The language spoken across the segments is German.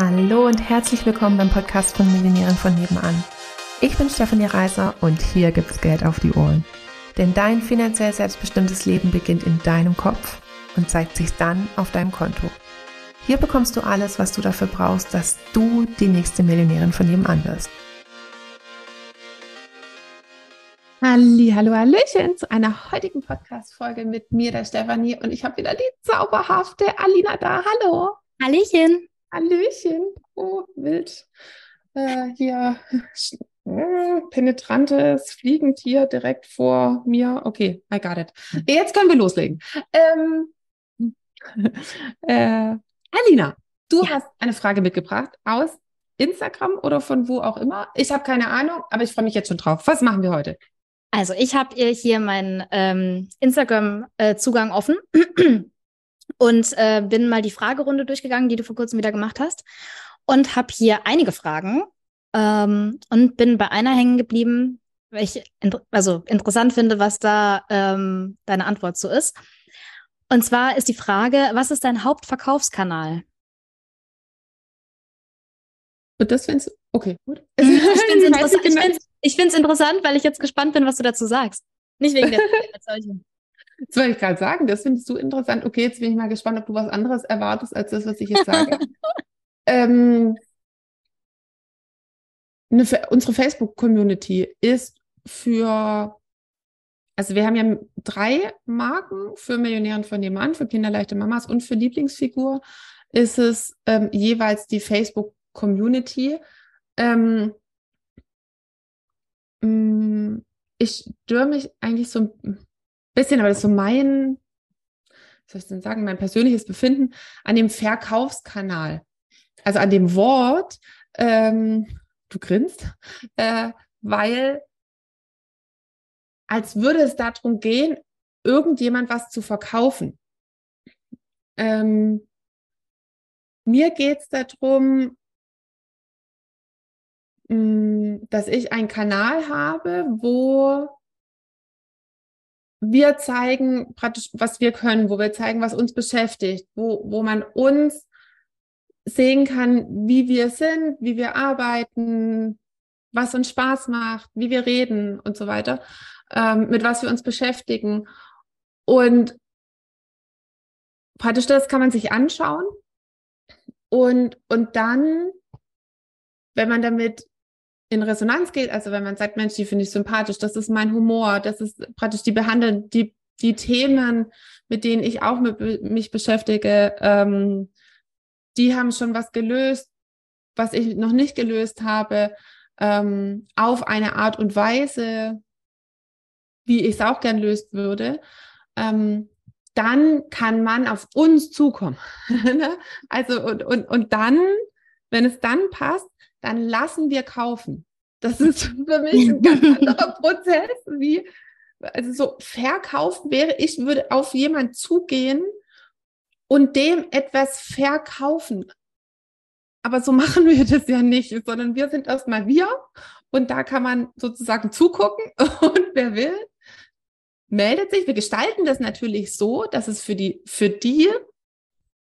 Hallo und herzlich willkommen beim Podcast von Millionären von nebenan. Ich bin Stefanie Reiser und hier gibt's Geld auf die Ohren. Denn dein finanziell selbstbestimmtes Leben beginnt in deinem Kopf und zeigt sich dann auf deinem Konto. Hier bekommst du alles, was du dafür brauchst, dass du die nächste Millionärin von nebenan wirst. Halli, hallo, Hallöchen zu einer heutigen Podcast-Folge mit mir, der Stefanie. Und ich habe wieder die zauberhafte Alina da. Hallo. Hallöchen. Hallöchen. Oh, wild. Äh, hier äh, penetrantes Fliegentier direkt vor mir. Okay, I got it. Jetzt können wir loslegen. Ähm, äh, Alina, du ja. hast eine Frage mitgebracht aus Instagram oder von wo auch immer. Ich habe keine Ahnung, aber ich freue mich jetzt schon drauf. Was machen wir heute? Also ich habe hier meinen ähm, Instagram-Zugang äh, offen und äh, bin mal die Fragerunde durchgegangen, die du vor kurzem wieder gemacht hast und habe hier einige Fragen ähm, und bin bei einer hängen geblieben, weil ich inter also interessant finde, was da ähm, deine Antwort so ist. Und zwar ist die Frage, was ist dein Hauptverkaufskanal? Und das findest du, okay, gut. Ich finde es es interessant, weil ich jetzt gespannt bin, was du dazu sagst. Nicht wegen der. Das wollte ich gerade sagen, das findest du interessant. Okay, jetzt bin ich mal gespannt, ob du was anderes erwartest als das, was ich jetzt sage. ähm, eine, unsere Facebook-Community ist für, also wir haben ja drei Marken für Millionären von nebenan, für kinderleichte Mamas und für Lieblingsfigur ist es ähm, jeweils die Facebook-Community. Ähm, Mm, ich störe mich eigentlich so ein bisschen, aber das ist so mein, was soll ich denn sagen, mein persönliches Befinden an dem Verkaufskanal. Also an dem Wort, ähm, du grinst, äh, weil als würde es darum gehen, irgendjemand was zu verkaufen. Ähm, mir geht es darum, Mm, dass ich einen Kanal habe, wo wir zeigen praktisch, was wir können, wo wir zeigen, was uns beschäftigt, wo, wo man uns sehen kann, wie wir sind, wie wir arbeiten, was uns Spaß macht, wie wir reden und so weiter, ähm, mit was wir uns beschäftigen. Und praktisch das kann man sich anschauen und, und dann, wenn man damit in Resonanz geht, also wenn man sagt, Mensch, die finde ich sympathisch, das ist mein Humor, das ist praktisch die behandeln, die, die Themen, mit denen ich auch mit, mich beschäftige, ähm, die haben schon was gelöst, was ich noch nicht gelöst habe, ähm, auf eine Art und Weise, wie ich es auch gern löst würde, ähm, dann kann man auf uns zukommen. Ne? also und, und, und dann, wenn es dann passt, dann lassen wir kaufen. Das ist für mich ein ganz anderer Prozess, wie, also so verkaufen wäre, ich würde auf jemand zugehen und dem etwas verkaufen. Aber so machen wir das ja nicht, sondern wir sind erstmal wir und da kann man sozusagen zugucken und wer will, meldet sich. Wir gestalten das natürlich so, dass es für die, für die,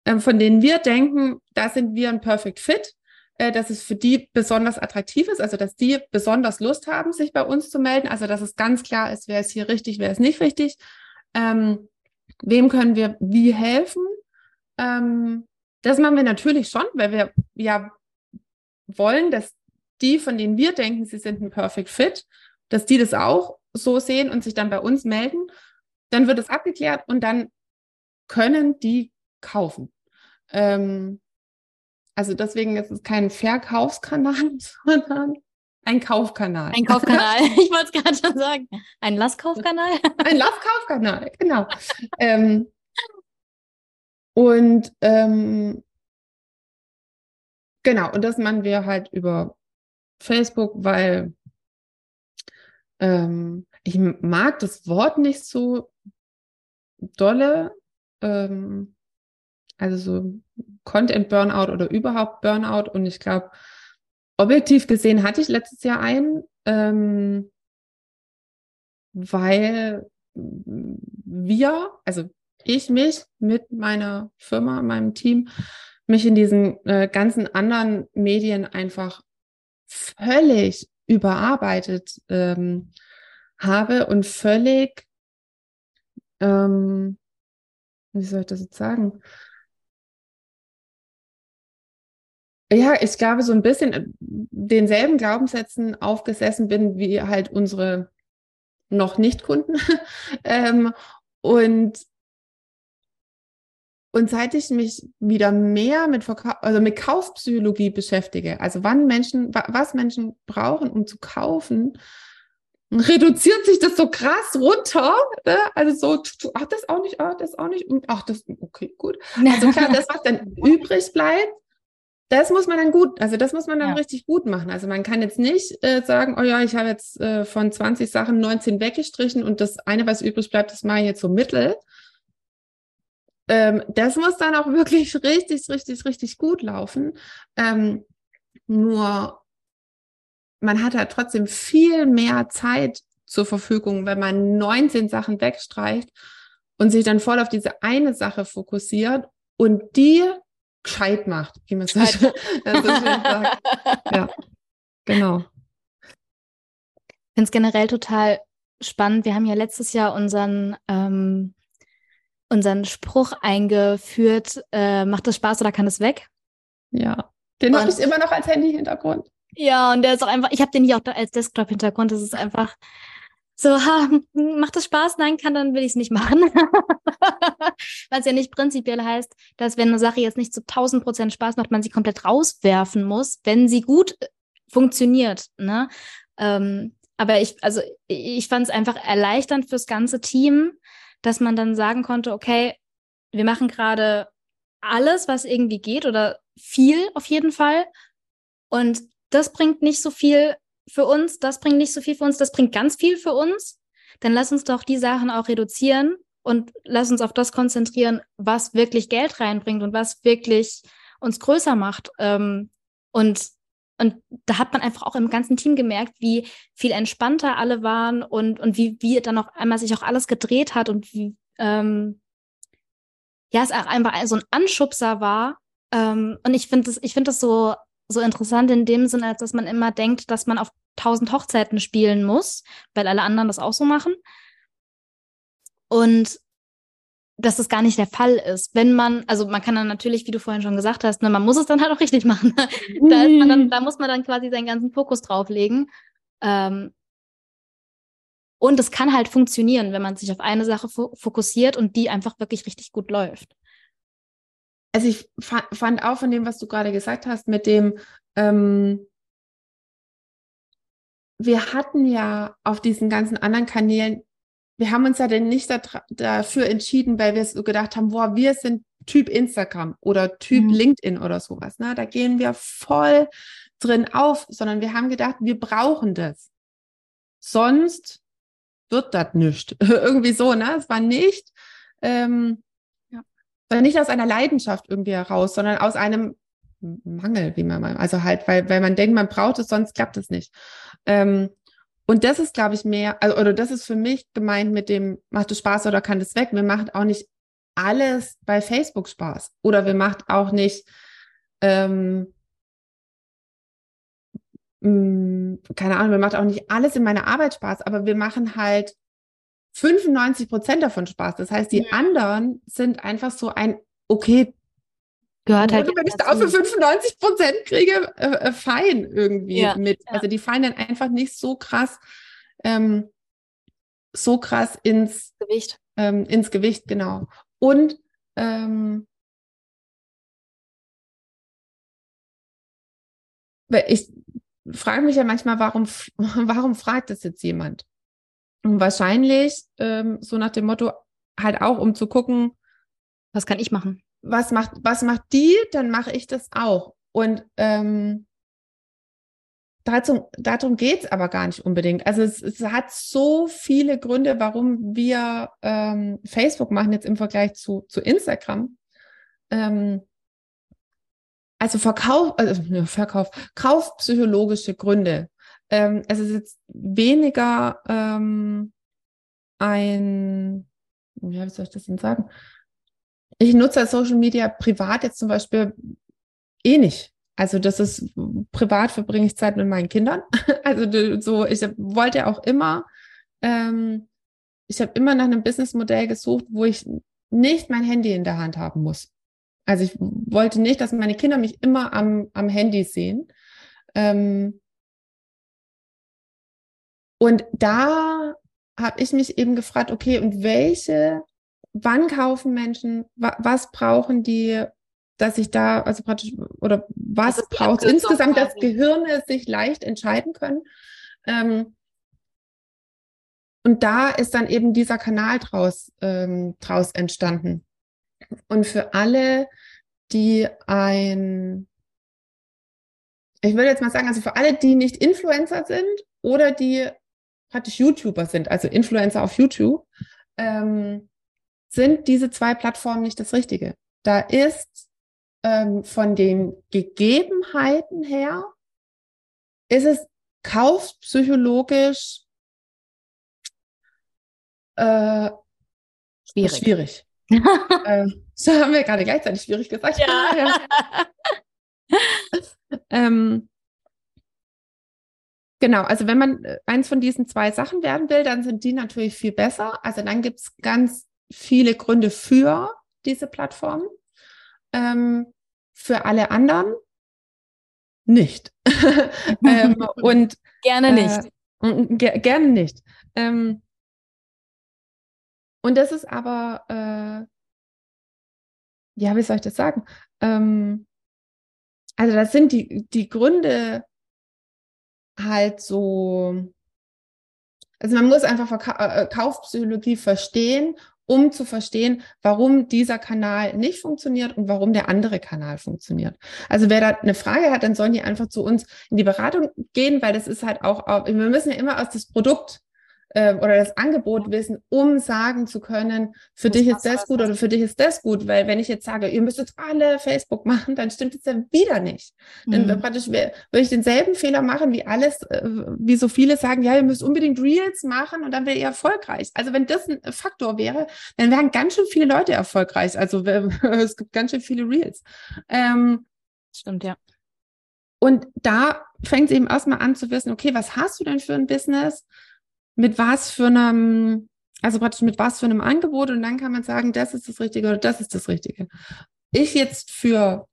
ähm, von denen wir denken, da sind wir ein Perfect Fit, dass es für die besonders attraktiv ist, also dass die besonders Lust haben, sich bei uns zu melden, also dass es ganz klar ist, wer ist hier richtig, wer ist nicht richtig, ähm, wem können wir wie helfen. Ähm, das machen wir natürlich schon, weil wir ja wollen, dass die, von denen wir denken, sie sind ein Perfect Fit, dass die das auch so sehen und sich dann bei uns melden. Dann wird es abgeklärt und dann können die kaufen. Ähm, also deswegen ist es kein Verkaufskanal, sondern ein Kaufkanal. Ein Kaufkanal. Ich wollte es gerade schon sagen. Ein Lasskaufkanal? Ein Lasskaufkanal, genau. ähm, und ähm, genau, und das machen wir halt über Facebook, weil ähm, ich mag das Wort nicht so dolle. Ähm, also so Content Burnout oder überhaupt Burnout. Und ich glaube, objektiv gesehen hatte ich letztes Jahr einen, ähm, weil wir, also ich mich mit meiner Firma, meinem Team, mich in diesen äh, ganzen anderen Medien einfach völlig überarbeitet ähm, habe und völlig, ähm, wie soll ich das jetzt sagen? Ja, ich glaube, so ein bisschen äh, denselben Glaubenssätzen aufgesessen bin wie halt unsere noch nicht Kunden. ähm, und und seit ich mich wieder mehr mit, Verkauf, also mit Kaufpsychologie beschäftige, also wann Menschen, was Menschen brauchen, um zu kaufen, reduziert sich das so krass runter. Ne? Also so, ach, das auch nicht, ach, das auch nicht, ach, das, okay, gut. Also klar, das, was dann übrig bleibt, das muss man dann gut, also das muss man dann ja. richtig gut machen. Also man kann jetzt nicht äh, sagen, oh ja, ich habe jetzt äh, von 20 Sachen 19 weggestrichen und das eine, was übrig bleibt, das mache ich jetzt so mittel. Ähm, das muss dann auch wirklich richtig, richtig, richtig gut laufen. Ähm, nur man hat halt trotzdem viel mehr Zeit zur Verfügung, wenn man 19 Sachen wegstreicht und sich dann voll auf diese eine Sache fokussiert und die gescheit macht, wie man es so sagt. Ja, genau. Ich finde es generell total spannend. Wir haben ja letztes Jahr unseren ähm, unseren Spruch eingeführt, äh, macht es Spaß oder kann es weg? Ja, den habe ich immer noch als Handy-Hintergrund. Ja, und der ist auch einfach, ich habe den hier auch als Desktop-Hintergrund. Das ist einfach so, ha, macht es Spaß? Nein, kann, dann will ich es nicht machen. Was ja nicht prinzipiell heißt, dass wenn eine Sache jetzt nicht zu 1000 Prozent Spaß macht, man sie komplett rauswerfen muss, wenn sie gut äh, funktioniert. Ne? Ähm, aber ich, also ich fand es einfach erleichternd fürs ganze Team, dass man dann sagen konnte, okay, wir machen gerade alles, was irgendwie geht oder viel auf jeden Fall. Und das bringt nicht so viel für uns, das bringt nicht so viel für uns, das bringt ganz viel für uns. Dann lass uns doch die Sachen auch reduzieren und lass uns auf das konzentrieren, was wirklich Geld reinbringt und was wirklich uns größer macht. Ähm, und und da hat man einfach auch im ganzen Team gemerkt, wie viel entspannter alle waren und, und wie, wie dann auch einmal sich auch alles gedreht hat und wie, ähm, ja, es auch einfach so ein Anschubser war. Ähm, und ich finde das, ich finde das so, so interessant in dem Sinne, als dass man immer denkt, dass man auf tausend Hochzeiten spielen muss, weil alle anderen das auch so machen. Und dass das gar nicht der Fall ist. Wenn man, also man kann dann natürlich, wie du vorhin schon gesagt hast, ne, man muss es dann halt auch richtig machen. da, dann, da muss man dann quasi seinen ganzen Fokus drauflegen. Ähm, und es kann halt funktionieren, wenn man sich auf eine Sache fo fokussiert und die einfach wirklich richtig gut läuft. Also ich fa fand auch von dem, was du gerade gesagt hast, mit dem, ähm, wir hatten ja auf diesen ganzen anderen Kanälen wir haben uns ja denn nicht dafür entschieden, weil wir so gedacht haben, boah, wir sind Typ Instagram oder Typ mhm. LinkedIn oder sowas. Ne? Da gehen wir voll drin auf, sondern wir haben gedacht, wir brauchen das. Sonst wird das nicht. irgendwie so, ne? Es war nicht, ähm, ja. war nicht aus einer Leidenschaft irgendwie heraus, sondern aus einem Mangel, wie man mal, also halt, weil, weil man denkt, man braucht es, sonst klappt es nicht. Ähm, und das ist, glaube ich, mehr, also, oder das ist für mich gemeint mit dem, macht es Spaß oder kann das weg? Mir macht auch nicht alles bei Facebook Spaß. Oder wir macht auch nicht, ähm, mm, keine Ahnung, wir macht auch nicht alles in meiner Arbeit Spaß, aber wir machen halt 95 Prozent davon Spaß. Das heißt, die ja. anderen sind einfach so ein, okay, gehört halt. Und wenn ich da für 95 Prozent kriege, äh, äh, fein irgendwie ja, mit. Ja. Also die fallen dann einfach nicht so krass, ähm, so krass ins Gewicht. Ähm, ins Gewicht, genau. Und ähm, ich frage mich ja manchmal, warum, warum fragt das jetzt jemand? Und wahrscheinlich ähm, so nach dem Motto, halt auch, um zu gucken, was kann ich machen? Was macht, was macht die, dann mache ich das auch. Und ähm, dazu, darum geht's aber gar nicht unbedingt. Also es, es hat so viele Gründe, warum wir ähm, Facebook machen jetzt im Vergleich zu, zu Instagram. Ähm, also Verkauf, also Verkauf, kaufpsychologische Gründe. Ähm, es ist jetzt weniger ähm, ein, wie soll ich das denn sagen? Ich nutze Social Media privat jetzt zum Beispiel eh nicht. Also das ist privat verbringe ich Zeit mit meinen Kindern. Also so, ich wollte auch immer, ähm, ich habe immer nach einem Businessmodell gesucht, wo ich nicht mein Handy in der Hand haben muss. Also ich wollte nicht, dass meine Kinder mich immer am, am Handy sehen. Ähm, und da habe ich mich eben gefragt, okay, und welche, wann kaufen Menschen, wa, was brauchen die, dass ich da, also praktisch, oder was also braucht insgesamt, dass Gehirne sich leicht entscheiden können? Ähm, und da ist dann eben dieser Kanal draus, ähm, draus entstanden. Und für alle, die ein, ich würde jetzt mal sagen, also für alle, die nicht Influencer sind oder die praktisch YouTuber sind, also Influencer auf YouTube, ähm, sind diese zwei Plattformen nicht das Richtige. Da ist ähm, von den Gegebenheiten her, ist es kaufpsychologisch äh, schwierig. schwierig. äh, so haben wir gerade gleichzeitig schwierig gesagt. Ja. ähm, genau, also wenn man äh, eins von diesen zwei Sachen werden will, dann sind die natürlich viel besser. Also dann gibt es ganz viele Gründe für diese Plattform. Ähm, für alle anderen nicht. ähm, und gerne nicht. Äh, ger gerne nicht. Ähm, und das ist aber, äh, ja, wie soll ich das sagen? Ähm, also das sind die, die Gründe halt so, also man muss einfach Verka äh, Kaufpsychologie verstehen um zu verstehen, warum dieser Kanal nicht funktioniert und warum der andere Kanal funktioniert. Also wer da eine Frage hat, dann sollen die einfach zu uns in die Beratung gehen, weil das ist halt auch, wir müssen ja immer aus das Produkt äh, oder das Angebot wissen, um sagen zu können, für das dich ist das gut oder für dich ist das gut. Weil wenn ich jetzt sage, ihr müsst jetzt alle Facebook machen, dann stimmt es ja wieder nicht. Mhm. Dann praktisch würde ich denselben Fehler machen, wie alles, äh, wie so viele sagen, ja, ihr müsst unbedingt Reels machen und dann wäre ihr erfolgreich. Also wenn das ein Faktor wäre, dann wären ganz schön viele Leute erfolgreich. Also es gibt ganz schön viele Reels. Ähm, Stimmt, ja. Und da fängt es eben erstmal an zu wissen, okay, was hast du denn für ein Business? Mit was für einem, also praktisch mit was für einem Angebot und dann kann man sagen, das ist das Richtige oder das ist das Richtige. Ich jetzt für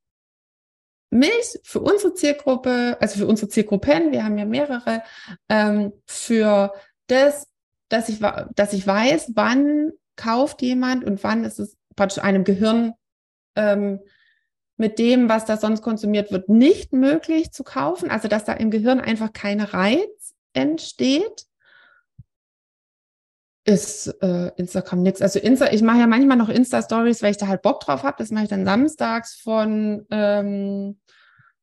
mich, für unsere Zielgruppe, also für unsere Zielgruppen, wir haben ja mehrere, ähm, für das, dass ich, dass ich weiß, wann kauft jemand und wann ist es praktisch einem Gehirn ähm, mit dem, was da sonst konsumiert wird, nicht möglich zu kaufen. Also dass da im Gehirn einfach kein Reiz entsteht ist äh, Instagram nichts. Also Insta, ich mache ja manchmal noch Insta-Stories, weil ich da halt Bock drauf habe. Das mache ich dann samstags von, ähm,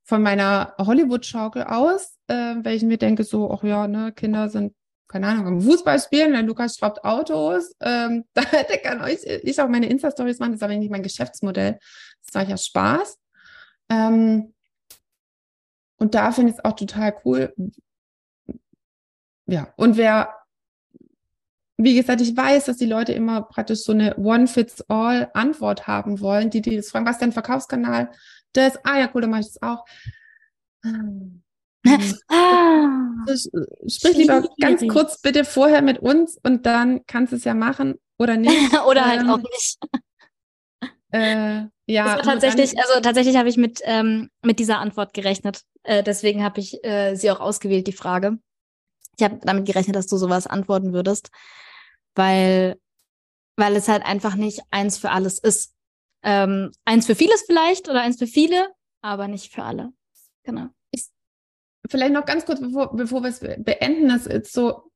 von meiner Hollywood-Schaukel aus, äh, weil ich mir denke, so, ach ja, ne, Kinder sind, keine Ahnung, am Fußball spielen, der Lukas schraubt Autos. Ähm, da kann euch ich auch meine Insta-Stories machen, das ist aber nicht mein Geschäftsmodell. Das ich ja Spaß. Ähm, und da finde ich es auch total cool. Ja, und wer wie gesagt, ich weiß, dass die Leute immer praktisch so eine One-Fits-All-Antwort haben wollen, die die das fragen, was ist dein Verkaufskanal? Das, ah ja, cool, dann mache ich das auch. Ah, Sprich lieber ganz kurz bitte vorher mit uns und dann kannst du es ja machen oder nicht. oder halt ähm, auch nicht. Äh, ja. tatsächlich, also tatsächlich habe ich mit, ähm, mit dieser Antwort gerechnet. Äh, deswegen habe ich äh, sie auch ausgewählt, die Frage. Ich habe damit gerechnet, dass du sowas antworten würdest weil, weil es halt einfach nicht eins für alles ist. Ähm, eins für vieles vielleicht oder eins für viele, aber nicht für alle. Genau. Ich, vielleicht noch ganz kurz, bevor, bevor wir es beenden, das ist so,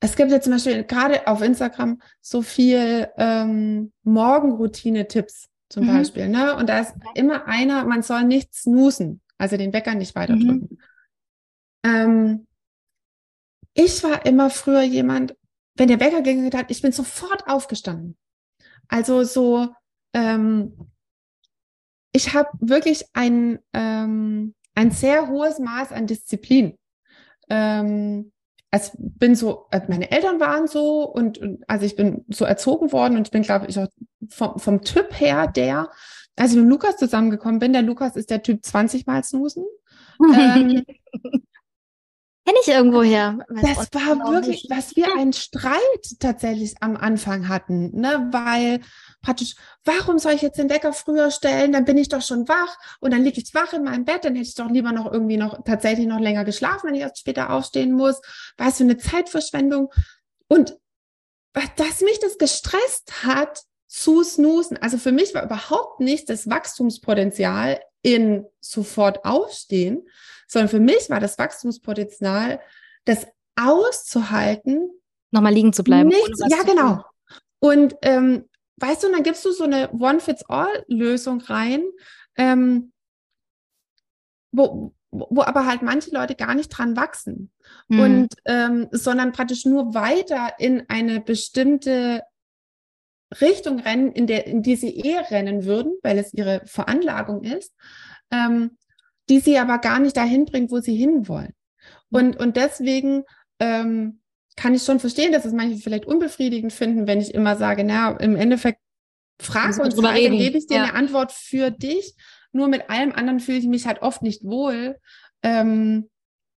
es gibt ja zum Beispiel gerade auf Instagram so viel ähm, Morgenroutine-Tipps zum mhm. Beispiel, ne? Und da ist immer einer, man soll nicht snoosen, also den Wecker nicht weiter drücken. Mhm. Ähm, ich war immer früher jemand, wenn der Wecker geklingelt hat, ich bin sofort aufgestanden. Also so, ähm, ich habe wirklich ein, ähm, ein sehr hohes Maß an Disziplin. Ähm, also bin so, äh, meine Eltern waren so und, und also ich bin so erzogen worden und ich bin, glaube ich, auch vom, vom Typ her der, als ich mit Lukas zusammengekommen bin, der Lukas ist der Typ 20 Mal snoosen. ähm, Kenne ich irgendwoher. Das war wirklich, was wir einen Streit tatsächlich am Anfang hatten, ne? Weil praktisch, warum soll ich jetzt den Wecker früher stellen? Dann bin ich doch schon wach und dann liege ich wach in meinem Bett, dann hätte ich doch lieber noch irgendwie noch tatsächlich noch länger geschlafen, wenn ich erst später aufstehen muss. Was für eine Zeitverschwendung. Und dass mich das gestresst hat, zu snoosen. Also für mich war überhaupt nicht das Wachstumspotenzial in sofort aufstehen, sondern für mich war das Wachstumspotenzial, das auszuhalten. Nochmal liegen zu bleiben. Nichts, ja, genau. Und ähm, weißt du, und dann gibst du so eine One-Fits-All-Lösung rein, ähm, wo, wo aber halt manche Leute gar nicht dran wachsen mhm. und ähm, sondern praktisch nur weiter in eine bestimmte Richtung rennen, in der in die sie eh rennen würden, weil es ihre Veranlagung ist, ähm, die sie aber gar nicht dahin bringt, wo sie hinwollen. Und und deswegen ähm, kann ich schon verstehen, dass es manche vielleicht unbefriedigend finden, wenn ich immer sage, na im Endeffekt frag uns, dann gebe ich dir ja. eine Antwort für dich. Nur mit allem anderen fühle ich mich halt oft nicht wohl, ähm,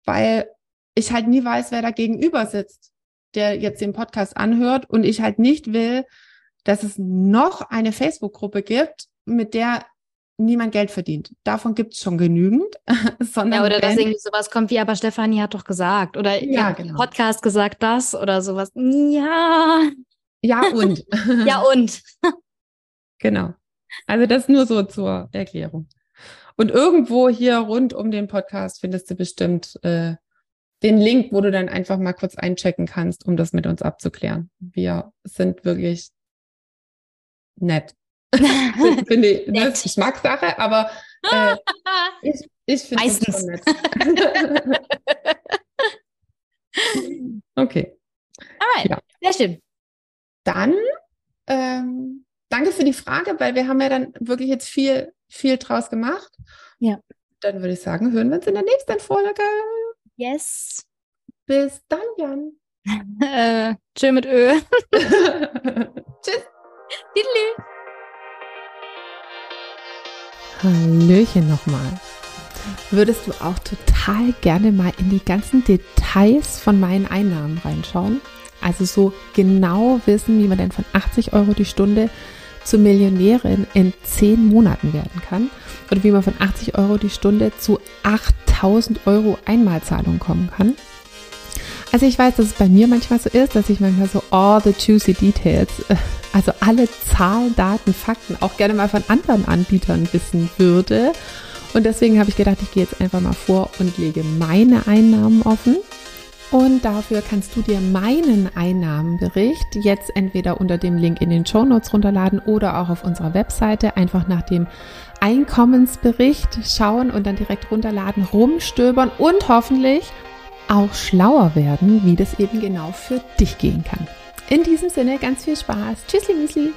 weil ich halt nie weiß, wer da gegenüber sitzt, der jetzt den Podcast anhört und ich halt nicht will, dass es noch eine Facebook-Gruppe gibt, mit der niemand Geld verdient. Davon gibt es schon genügend. Sondern ja, oder dass irgendwie sowas kommt wie, aber Stefanie hat doch gesagt. Oder ja, genau. Podcast gesagt das oder sowas. Ja. Ja und. ja und. Genau. Also das nur so zur Erklärung. Und irgendwo hier rund um den Podcast findest du bestimmt äh, den Link, wo du dann einfach mal kurz einchecken kannst, um das mit uns abzuklären. Wir sind wirklich nett. Finde ich, ne, Geschmackssache, aber äh, ich, ich finde es schon nett. okay. Alright, ja. sehr schön. Dann ähm, danke für die Frage, weil wir haben ja dann wirklich jetzt viel, viel draus gemacht. Ja. Dann würde ich sagen, hören wir uns in der nächsten Folge. Yes. Bis dann, Jan. äh, tschö mit Ö. Tschüss. Diddly. Hallöchen nochmal. Würdest du auch total gerne mal in die ganzen Details von meinen Einnahmen reinschauen? Also so genau wissen, wie man denn von 80 Euro die Stunde zur Millionärin in 10 Monaten werden kann oder wie man von 80 Euro die Stunde zu 8000 Euro Einmalzahlung kommen kann. Also ich weiß, dass es bei mir manchmal so ist, dass ich manchmal so all the juicy details, äh, also alle Zahlen, Daten, Fakten auch gerne mal von anderen Anbietern wissen würde. Und deswegen habe ich gedacht, ich gehe jetzt einfach mal vor und lege meine Einnahmen offen und dafür kannst du dir meinen Einnahmenbericht jetzt entweder unter dem Link in den Show Notes runterladen oder auch auf unserer Webseite einfach nach dem Einkommensbericht schauen und dann direkt runterladen, rumstöbern und hoffentlich auch schlauer werden, wie das eben genau für dich gehen kann. In diesem Sinne ganz viel Spaß. Tschüssli, Müsli.